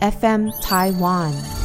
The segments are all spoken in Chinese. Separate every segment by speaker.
Speaker 1: FM Taiwan。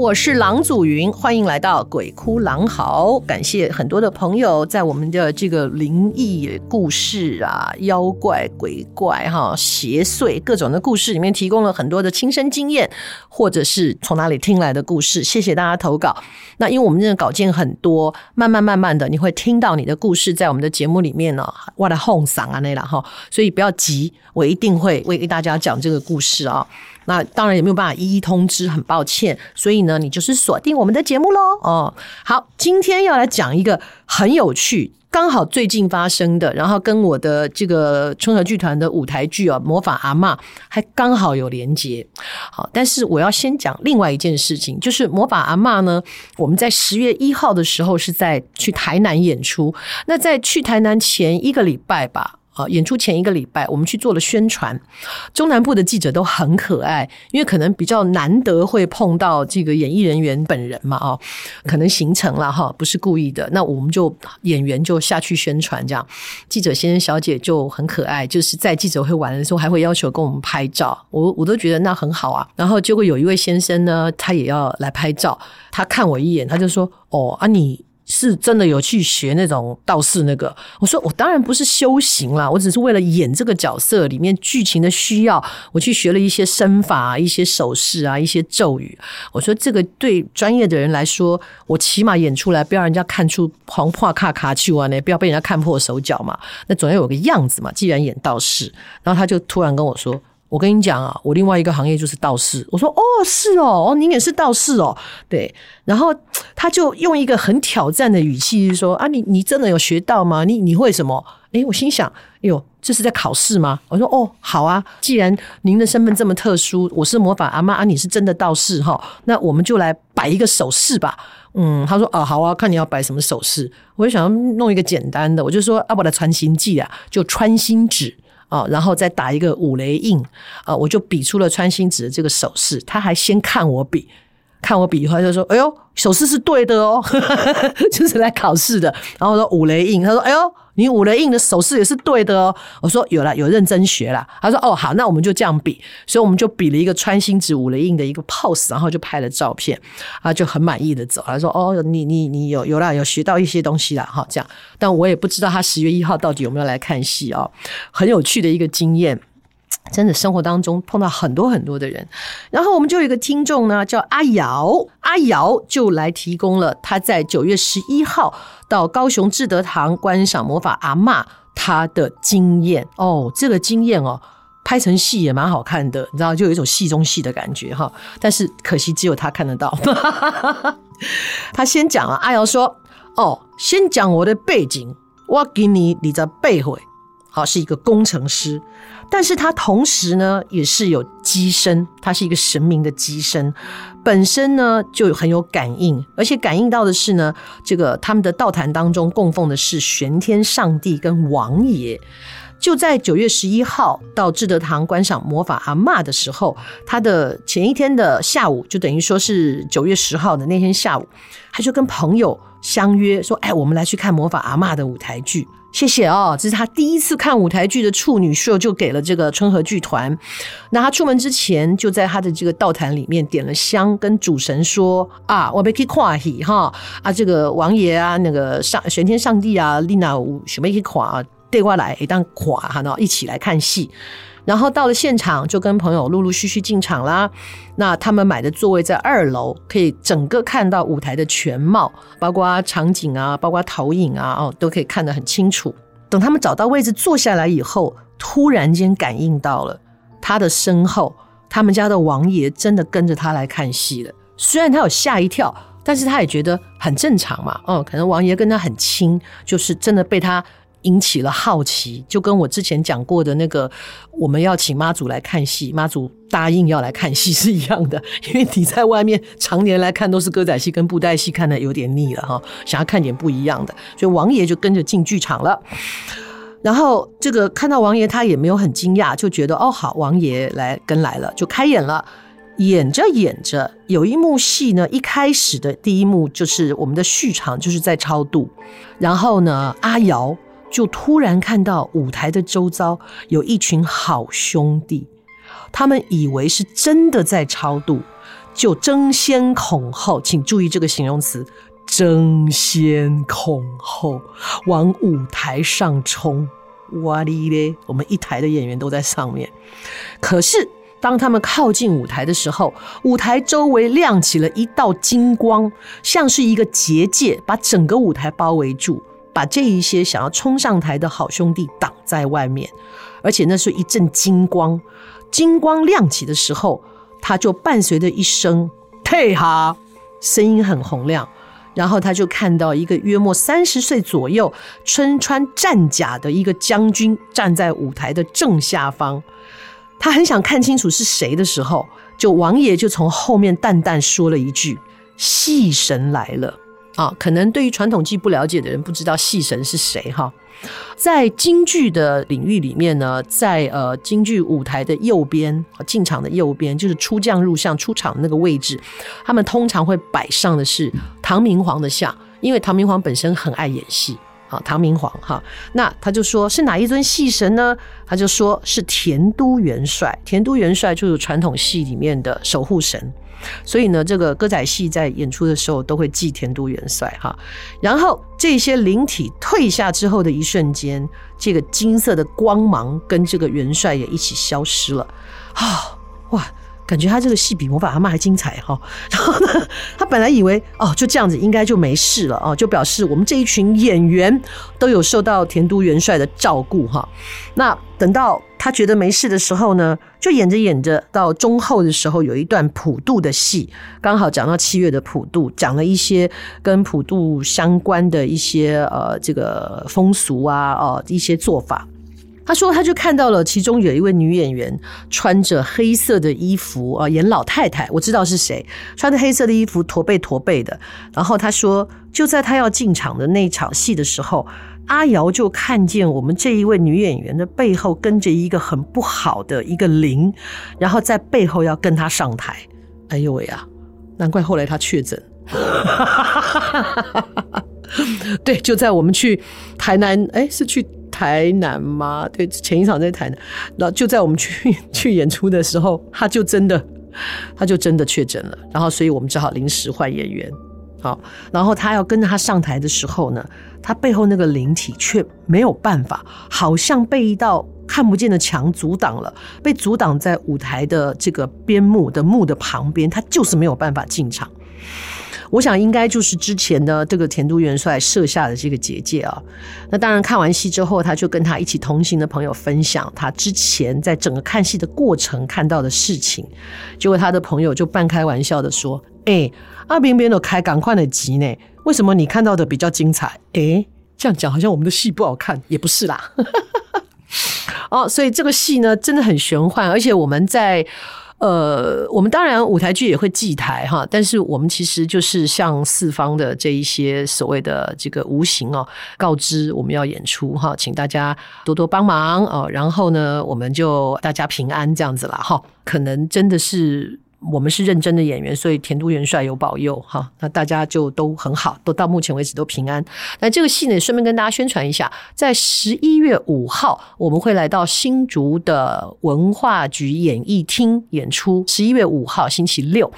Speaker 2: 我是郎祖云，欢迎来到《鬼哭狼嚎》。感谢很多的朋友在我们的这个灵异故事啊、妖怪、鬼怪、哈邪祟各种的故事里面提供了很多的亲身经验，或者是从哪里听来的故事。谢谢大家投稿。那因为我们这个稿件很多，慢慢慢慢的你会听到你的故事在我们的节目里面呢，哇的哄嗓啊那了哈，所以不要急，我一定会为大家讲这个故事啊。那当然也没有办法一一通知，很抱歉。所以呢，你就是锁定我们的节目喽。哦，好，今天要来讲一个很有趣，刚好最近发生的，然后跟我的这个春和剧团的舞台剧啊《魔法阿嬷》还刚好有连结。好，但是我要先讲另外一件事情，就是《魔法阿嬷》呢，我们在十月一号的时候是在去台南演出。那在去台南前一个礼拜吧。啊演出前一个礼拜，我们去做了宣传。中南部的记者都很可爱，因为可能比较难得会碰到这个演艺人员本人嘛，哦，可能行程了哈，不是故意的。那我们就演员就下去宣传，这样记者先生小姐就很可爱，就是在记者会完的时候还会要求跟我们拍照，我我都觉得那很好啊。然后结果有一位先生呢，他也要来拍照，他看我一眼，他就说：“哦啊你。”是真的有去学那种道士那个？我说我当然不是修行啦，我只是为了演这个角色里面剧情的需要，我去学了一些身法、一些手势啊、一些咒语。我说这个对专业的人来说，我起码演出来不要人家看出黄破卡卡去完呢，不要被人家看破手脚嘛。那总要有个样子嘛。既然演道士，然后他就突然跟我说。我跟你讲啊，我另外一个行业就是道士。我说哦，是哦，哦，您也是道士哦，对。然后 他就用一个很挑战的语气说啊，你你真的有学到吗？你你会什么？诶，我心想，哎呦，这是在考试吗？我说哦，好啊，既然您的身份这么特殊，我是魔法阿妈啊，你是真的道士哈，那我们就来摆一个手势吧。嗯，他说啊，好啊，看你要摆什么手势。我就想要弄一个简单的，我就说啊，我的传心计啊，就穿心指。啊，然后再打一个五雷印啊，我就比出了穿心指的这个手势。他还先看我比，看我比划就说：“哎呦，手势是对的哦，就是来考试的。”然后我说五雷印，他说：“哎呦。”你五雷印的手势也是对的哦。我说有了，有认真学了。他说哦好，那我们就这样比。所以我们就比了一个穿心指五雷印的一个 pose，然后就拍了照片啊，就很满意的走。他说哦，你你你有有了，有学到一些东西了哈。这样，但我也不知道他十月一号到底有没有来看戏哦。很有趣的一个经验。真的生活当中碰到很多很多的人，然后我们就有一个听众呢，叫阿瑶，阿瑶就来提供了他在九月十一号到高雄志德堂观赏魔法阿嬷他的经验哦，这个经验哦，拍成戏也蛮好看的，你知道，就有一种戏中戏的感觉哈。但是可惜只有他看得到。他先讲了，阿瑶说：“哦，先讲我的背景，我给你你的背会。”好，是一个工程师，但是他同时呢也是有机身，他是一个神明的机身，本身呢就很有感应，而且感应到的是呢，这个他们的道坛当中供奉的是玄天上帝跟王爷。就在九月十一号到志德堂观赏魔法阿嬷的时候，他的前一天的下午，就等于说是九月十号的那天下午，他就跟朋友相约说：“哎，我们来去看魔法阿嬷的舞台剧。”谢谢哦，这是他第一次看舞台剧的处女秀，就给了这个春和剧团。那他出门之前，就在他的这个道坛里面点了香，跟主神说：“啊，我被去跨戏哈啊，这个王爷啊，那个上玄天上帝啊，丽娜，我准备去看，对我来一当跨哈，然后一起来看戏。”然后到了现场，就跟朋友陆陆续续进场啦。那他们买的座位在二楼，可以整个看到舞台的全貌，包括场景啊，包括投影啊，哦，都可以看得很清楚。等他们找到位置坐下来以后，突然间感应到了他的身后，他们家的王爷真的跟着他来看戏了。虽然他有吓一跳，但是他也觉得很正常嘛。哦，可能王爷跟他很亲，就是真的被他。引起了好奇，就跟我之前讲过的那个我们要请妈祖来看戏，妈祖答应要来看戏是一样的。因为你在外面常年来看都是歌仔戏跟布袋戏，看得有点腻了哈，想要看点不一样的，所以王爷就跟着进剧场了。然后这个看到王爷，他也没有很惊讶，就觉得哦好，王爷来跟来了，就开演了。演着演着，有一幕戏呢，一开始的第一幕就是我们的序场，就是在超度。然后呢，阿瑶。就突然看到舞台的周遭有一群好兄弟，他们以为是真的在超度，就争先恐后，请注意这个形容词，争先恐后往舞台上冲。哇哩嘞，我们一台的演员都在上面。可是当他们靠近舞台的时候，舞台周围亮起了一道金光，像是一个结界，把整个舞台包围住。把这一些想要冲上台的好兄弟挡在外面，而且那是一阵金光，金光亮起的时候，他就伴随着一声“退哈”，声音很洪亮，然后他就看到一个约莫三十岁左右、身穿战甲的一个将军站在舞台的正下方。他很想看清楚是谁的时候，就王爷就从后面淡淡说了一句：“戏神来了。”啊，可能对于传统剧不了解的人不知道戏神是谁哈。在京剧的领域里面呢，在呃京剧舞台的右边，进场的右边就是出将入相出场的那个位置，他们通常会摆上的是唐明皇的像，因为唐明皇本身很爱演戏啊。唐明皇哈，那他就说是哪一尊戏神呢？他就说是田都元帅，田都元帅就是传统戏里面的守护神。所以呢，这个歌仔戏在演出的时候都会祭田都元帅哈。然后这些灵体退下之后的一瞬间，这个金色的光芒跟这个元帅也一起消失了啊！哇，感觉他这个戏比魔法阿嬷还精彩哈。然后呢，他本来以为哦就这样子应该就没事了哦，就表示我们这一群演员都有受到田都元帅的照顾哈。那等到。他觉得没事的时候呢，就演着演着，到中后的时候有一段普渡的戏，刚好讲到七月的普渡，讲了一些跟普渡相关的一些呃这个风俗啊，哦、一些做法。他说他就看到了其中有一位女演员穿着黑色的衣服啊、呃，演老太太，我知道是谁，穿着黑色的衣服驼背驼背的。然后他说就在他要进场的那场戏的时候。阿瑶就看见我们这一位女演员的背后跟着一个很不好的一个灵，然后在背后要跟她上台。哎呦喂啊！难怪后来她确诊。对，就在我们去台南，哎，是去台南吗？对，前一场在台南。然后就在我们去 去演出的时候，他就真的，他就真的确诊了。然后，所以我们只好临时换演员。好，然后他要跟着他上台的时候呢，他背后那个灵体却没有办法，好像被一道看不见的墙阻挡了，被阻挡在舞台的这个边幕的幕的旁边，他就是没有办法进场。我想应该就是之前的这个田都元帅设下的这个结界啊。那当然看完戏之后，他就跟他一起同行的朋友分享他之前在整个看戏的过程看到的事情。结果他的朋友就半开玩笑的说：“哎，阿边边都开赶快的集呢，为什么你看到的比较精彩？”哎，这样讲好像我们的戏不好看，也不是啦。哦，所以这个戏呢真的很玄幻，而且我们在。呃，我们当然舞台剧也会祭台哈，但是我们其实就是向四方的这一些所谓的这个无形哦，告知我们要演出哈，请大家多多帮忙哦，然后呢，我们就大家平安这样子了哈，可能真的是。我们是认真的演员，所以田都元帅有保佑哈，那大家就都很好，都到目前为止都平安。那这个戏呢，顺便跟大家宣传一下，在十一月五号，我们会来到新竹的文化局演艺厅演出。十一月五号星期六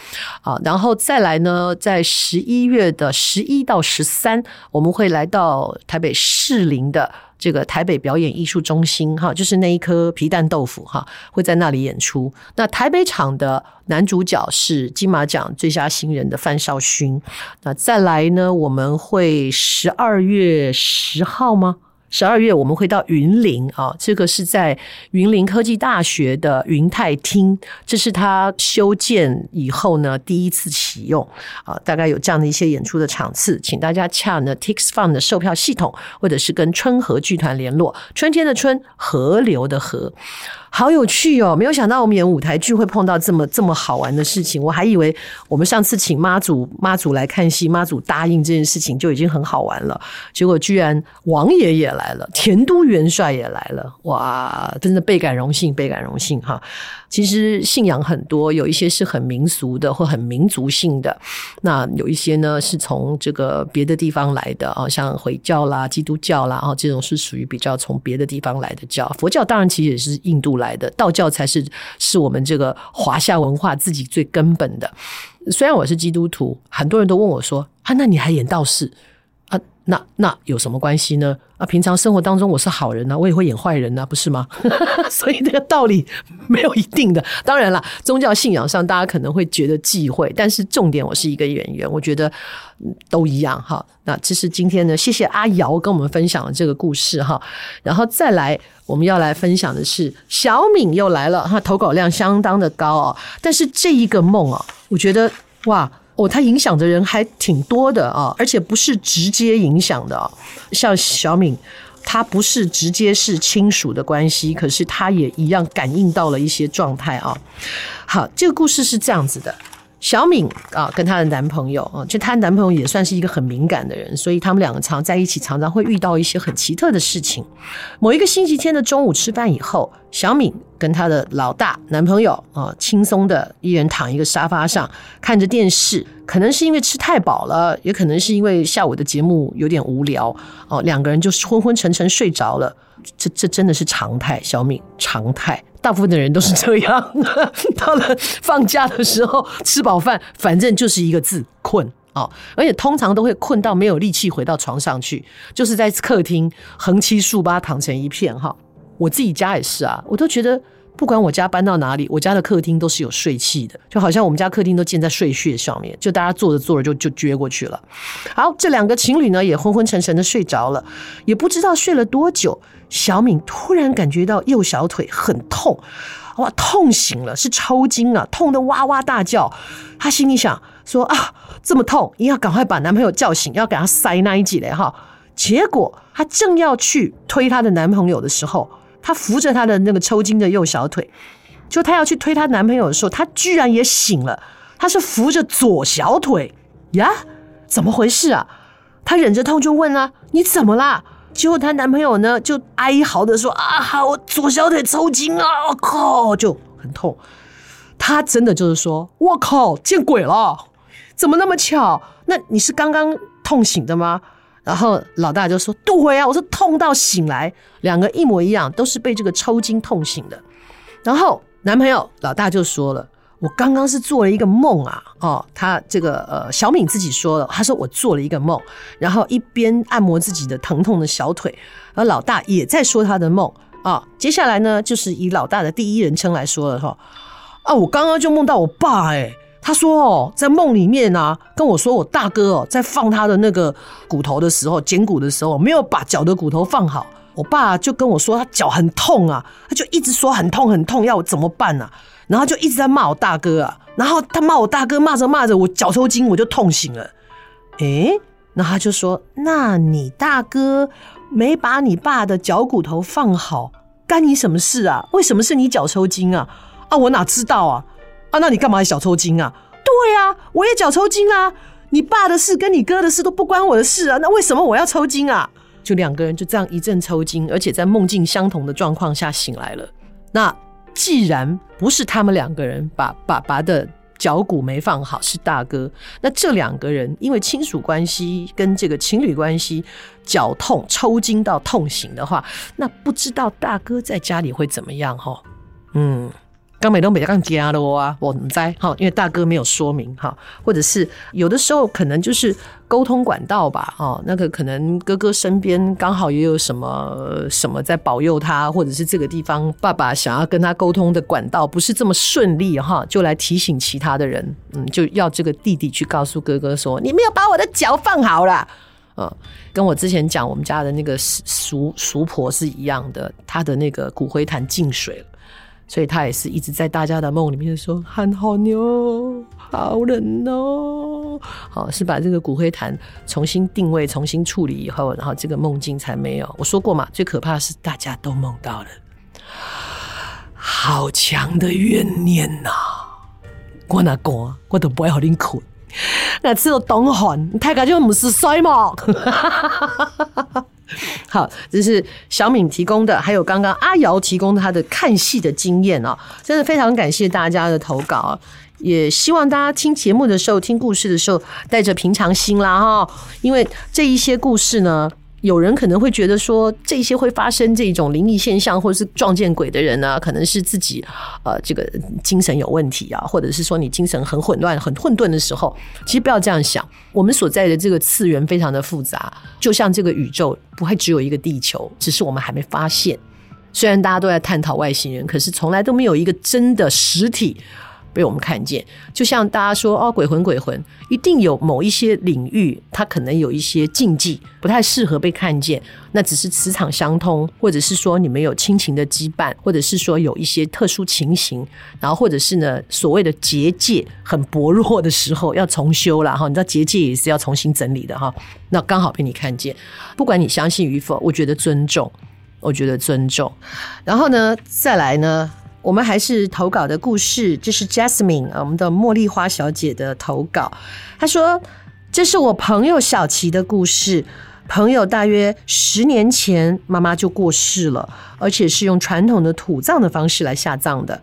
Speaker 2: 啊，然后再来呢，在十一月的十一到十三，我们会来到台北士林的。这个台北表演艺术中心哈，就是那一颗皮蛋豆腐哈，会在那里演出。那台北场的男主角是金马奖最佳新人的范少勋。那再来呢，我们会十二月十号吗？十二月我们会到云林啊，这个是在云林科技大学的云泰厅，这是他修建以后呢第一次启用啊，大概有这样的一些演出的场次，请大家洽呢 TixFun 的售票系统，或者是跟春和剧团联络，春天的春，河流的河。好有趣哦！没有想到我们演舞台剧会碰到这么这么好玩的事情。我还以为我们上次请妈祖妈祖来看戏，妈祖答应这件事情就已经很好玩了。结果居然王爷也来了，田都元帅也来了，哇！真的倍感荣幸，倍感荣幸哈。其实信仰很多，有一些是很民俗的或很民族性的，那有一些呢是从这个别的地方来的啊，像回教啦、基督教啦，啊，这种是属于比较从别的地方来的教。佛教当然其实也是印度来的，道教才是是我们这个华夏文化自己最根本的。虽然我是基督徒，很多人都问我说：“啊，那你还演道士？”那那有什么关系呢？啊，平常生活当中我是好人呐、我也会演坏人呐、不是吗？所以这个道理没有一定的。当然了，宗教信仰上大家可能会觉得忌讳，但是重点我是一个演员，我觉得都一样哈。那这是今天呢，谢谢阿瑶跟我们分享了这个故事哈。然后再来，我们要来分享的是小敏又来了哈，投稿量相当的高哦。但是这一个梦啊，我觉得哇。哦，他影响的人还挺多的啊，而且不是直接影响的。像小敏，她不是直接是亲属的关系，可是她也一样感应到了一些状态啊。好，这个故事是这样子的。小敏啊，跟她的男朋友啊，就她男朋友也算是一个很敏感的人，所以他们两个常在一起，常常会遇到一些很奇特的事情。某一个星期天的中午吃饭以后，小敏跟她的老大男朋友啊，轻松的一人躺一个沙发上看着电视，可能是因为吃太饱了，也可能是因为下午的节目有点无聊哦，两个人就是昏昏沉沉睡着了。这这真的是常态，小敏常态。大部分的人都是这样，到了放假的时候吃饱饭，反正就是一个字困啊！而且通常都会困到没有力气回到床上去，就是在客厅横七竖八躺成一片哈。我自己家也是啊，我都觉得不管我家搬到哪里，我家的客厅都是有睡气的，就好像我们家客厅都建在睡穴上面，就大家坐着坐着就就撅过去了。好，这两个情侣呢也昏昏沉沉的睡着了，也不知道睡了多久。小敏突然感觉到右小腿很痛，哇，痛醒了，是抽筋啊，痛得哇哇大叫。她心里想说啊，这么痛，一定要赶快把男朋友叫醒，要给他塞那一剂嘞哈。结果她正要去推她的男朋友的时候，她扶着她的那个抽筋的右小腿，就她要去推她男朋友的时候，她居然也醒了。她是扶着左小腿呀？怎么回事啊？她忍着痛就问啊，你怎么啦？结果她男朋友呢，就哀嚎的说：“啊，我左小腿抽筋啊，我靠，就很痛。”她真的就是说：“我靠，见鬼了，怎么那么巧？那你是刚刚痛醒的吗？”然后老大就说：“对啊，我是痛到醒来，两个一模一样，都是被这个抽筋痛醒的。”然后男朋友老大就说了。我刚刚是做了一个梦啊，哦，他这个呃小敏自己说了，他说我做了一个梦，然后一边按摩自己的疼痛的小腿，而老大也在说他的梦啊、哦。接下来呢，就是以老大的第一人称来说了哈，啊，我刚刚就梦到我爸哎、他说哦，在梦里面啊，跟我说我大哥哦，在放他的那个骨头的时候，捡骨的时候没有把脚的骨头放好，我爸就跟我说他脚很痛啊，他就一直说很痛很痛，要我怎么办呢、啊？然后就一直在骂我大哥啊，然后他骂我大哥，骂着骂着我脚抽筋，我就痛醒了。诶，那他就说：“那你大哥没把你爸的脚骨头放好，干你什么事啊？为什么是你脚抽筋啊？啊，我哪知道啊？啊，那你干嘛小抽筋啊？对啊，我也脚抽筋啊。你爸的事跟你哥的事都不关我的事啊，那为什么我要抽筋啊？就两个人就这样一阵抽筋，而且在梦境相同的状况下醒来了。那。既然不是他们两个人把爸爸的脚骨没放好，是大哥，那这两个人因为亲属关系跟这个情侣关系，脚痛抽筋到痛醒的话，那不知道大哥在家里会怎么样哈？嗯，刚美都没刚加的啊，我们在哈，因为大哥没有说明哈，或者是有的时候可能就是沟通管道吧，哦，那个可能哥哥身边刚好也有什么什么在保佑他，或者是这个地方爸爸想要跟他沟通的管道不是这么顺利哈，就来提醒其他的人，嗯，就要这个弟弟去告诉哥哥说，你没有把我的脚放好了，嗯，跟我之前讲我们家的那个俗俗婆是一样的，他的那个骨灰坛进水了。所以他也是一直在大家的梦里面说：“喊好牛，好冷哦。”好，是把这个骨灰坛重新定位、重新处理以后，然后这个梦境才没有。我说过嘛，最可怕的是大家都梦到了，好强的怨念呐、啊！我哪讲，我都不会好你困。那只有东韩，太感就不是衰嘛。好，这是小敏提供的，还有刚刚阿瑶提供她的看戏的经验哦，真的非常感谢大家的投稿，也希望大家听节目的时候、听故事的时候带着平常心啦哈，因为这一些故事呢。有人可能会觉得说，这些会发生这种灵异现象或者是撞见鬼的人呢，可能是自己呃这个精神有问题啊，或者是说你精神很混乱、很混沌的时候，其实不要这样想。我们所在的这个次元非常的复杂，就像这个宇宙不会只有一个地球，只是我们还没发现。虽然大家都在探讨外星人，可是从来都没有一个真的实体。被我们看见，就像大家说哦，鬼魂鬼魂，一定有某一些领域，它可能有一些禁忌，不太适合被看见。那只是磁场相通，或者是说你们有亲情的羁绊，或者是说有一些特殊情形，然后或者是呢所谓的结界很薄弱的时候要重修了哈。你知道结界也是要重新整理的哈。那刚好被你看见，不管你相信与否，我觉得尊重，我觉得尊重。然后呢，再来呢。我们还是投稿的故事，这是 Jasmine 我们的茉莉花小姐的投稿。她说：“这是我朋友小琪的故事。朋友大约十年前妈妈就过世了，而且是用传统的土葬的方式来下葬的。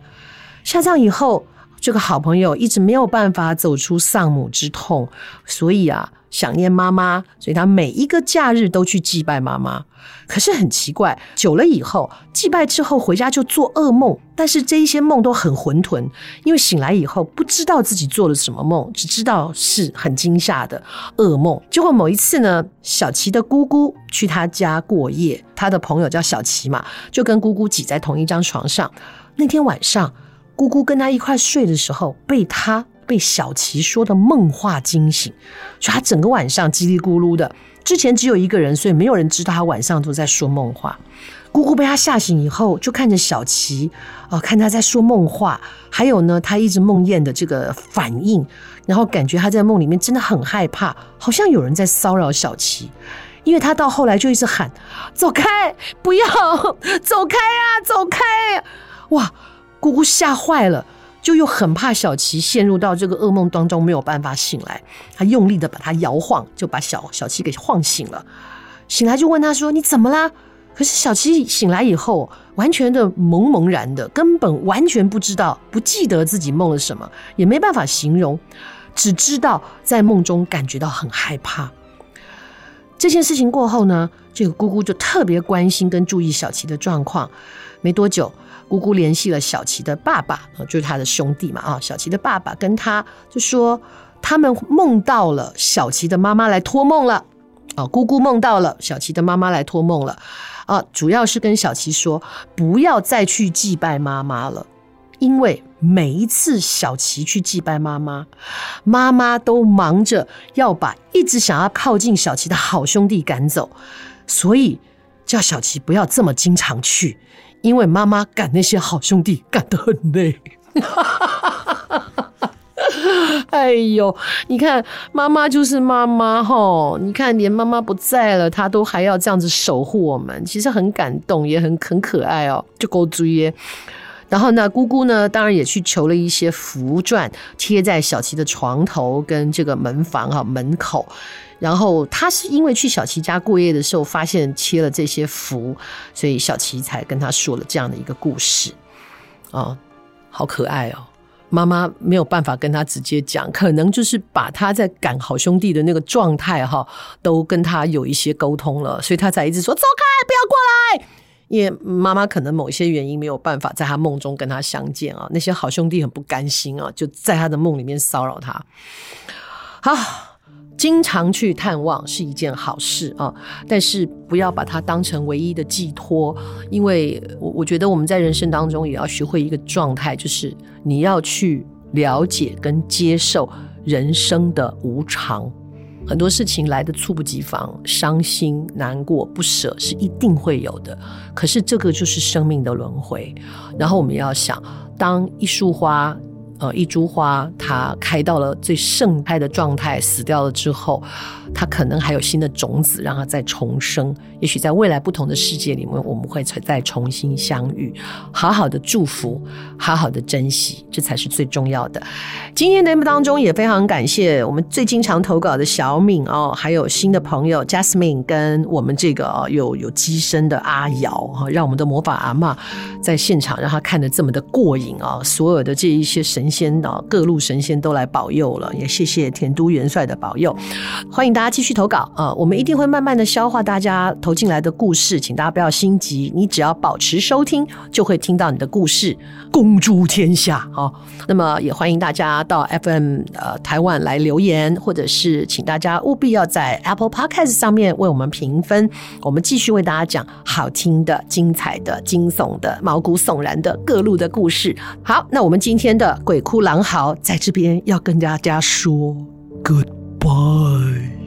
Speaker 2: 下葬以后，这个好朋友一直没有办法走出丧母之痛，所以啊。”想念妈妈，所以他每一个假日都去祭拜妈妈。可是很奇怪，久了以后，祭拜之后回家就做噩梦，但是这一些梦都很混沌，因为醒来以后不知道自己做了什么梦，只知道是很惊吓的噩梦。结果某一次呢，小琪的姑姑去他家过夜，他的朋友叫小琪嘛，就跟姑姑挤在同一张床上。那天晚上，姑姑跟他一块睡的时候，被他。被小琪说的梦话惊醒，所以他整个晚上叽里咕噜的。之前只有一个人，所以没有人知道他晚上都在说梦话。姑姑被他吓醒以后，就看着小琪，啊、看他在说梦话，还有呢，他一直梦魇的这个反应，然后感觉他在梦里面真的很害怕，好像有人在骚扰小琪，因为他到后来就一直喊：“走开，不要，走开啊，走开！”哇，姑姑吓坏了。就又很怕小琪陷入到这个噩梦当中没有办法醒来，他用力的把他摇晃，就把小小琪给晃醒了。醒来就问他说：“你怎么啦？”可是小琪醒来以后，完全的懵懵然的，根本完全不知道，不记得自己梦了什么，也没办法形容，只知道在梦中感觉到很害怕。这件事情过后呢，这个姑姑就特别关心跟注意小琪的状况。没多久。姑姑联系了小琪的爸爸，就是他的兄弟嘛啊。小琪的爸爸跟他就说，他们梦到了小琪的妈妈来托梦了啊。姑姑梦到了小琪的妈妈来托梦了啊，主要是跟小琪说不要再去祭拜妈妈了，因为每一次小琪去祭拜妈妈，妈妈都忙着要把一直想要靠近小琪的好兄弟赶走，所以叫小琪不要这么经常去。因为妈妈赶那些好兄弟赶得很累，哎呦，你看妈妈就是妈妈吼，你看连妈妈不在了，她都还要这样子守护我们，其实很感动，也很很可爱哦，就够注意。然后呢，姑姑呢，当然也去求了一些符篆，贴在小琪的床头跟这个门房哈门口。然后他是因为去小琪家过夜的时候，发现贴了这些符，所以小琪才跟他说了这样的一个故事。哦，好可爱哦！妈妈没有办法跟他直接讲，可能就是把他在赶好兄弟的那个状态哈，都跟他有一些沟通了，所以他才一直说走开，不要过来。因为妈妈可能某些原因没有办法在他梦中跟他相见啊，那些好兄弟很不甘心啊，就在他的梦里面骚扰他。好，经常去探望是一件好事啊，但是不要把它当成唯一的寄托，因为我我觉得我们在人生当中也要学会一个状态，就是你要去了解跟接受人生的无常。很多事情来的猝不及防，伤心、难过、不舍是一定会有的。可是这个就是生命的轮回。然后我们要想，当一束花。呃，一株花，它开到了最盛开的状态，死掉了之后，它可能还有新的种子，让它再重生。也许在未来不同的世界里面，我们会再重新相遇。好好的祝福，好好的珍惜，这才是最重要的。今天节目当中，也非常感谢我们最经常投稿的小敏哦，还有新的朋友 Jasmine，跟我们这个、有有机身的阿瑶哈，让我们的魔法阿嬷在现场让他看得这么的过瘾啊、所有的这一些神。仙啊各路神仙都来保佑了，也谢谢田都元帅的保佑。欢迎大家继续投稿啊、我们一定会慢慢的消化大家投投进来的故事，请大家不要心急，你只要保持收听，就会听到你的故事公诸天下啊。那么也欢迎大家到 FM 呃台湾来留言，或者是请大家务必要在 Apple Podcast 上面为我们评分，我们继续为大家讲好听的、精彩的、惊悚的、毛骨悚然的各路的故事。好，那我们今天的鬼哭狼嚎在这边要跟大家说 goodbye。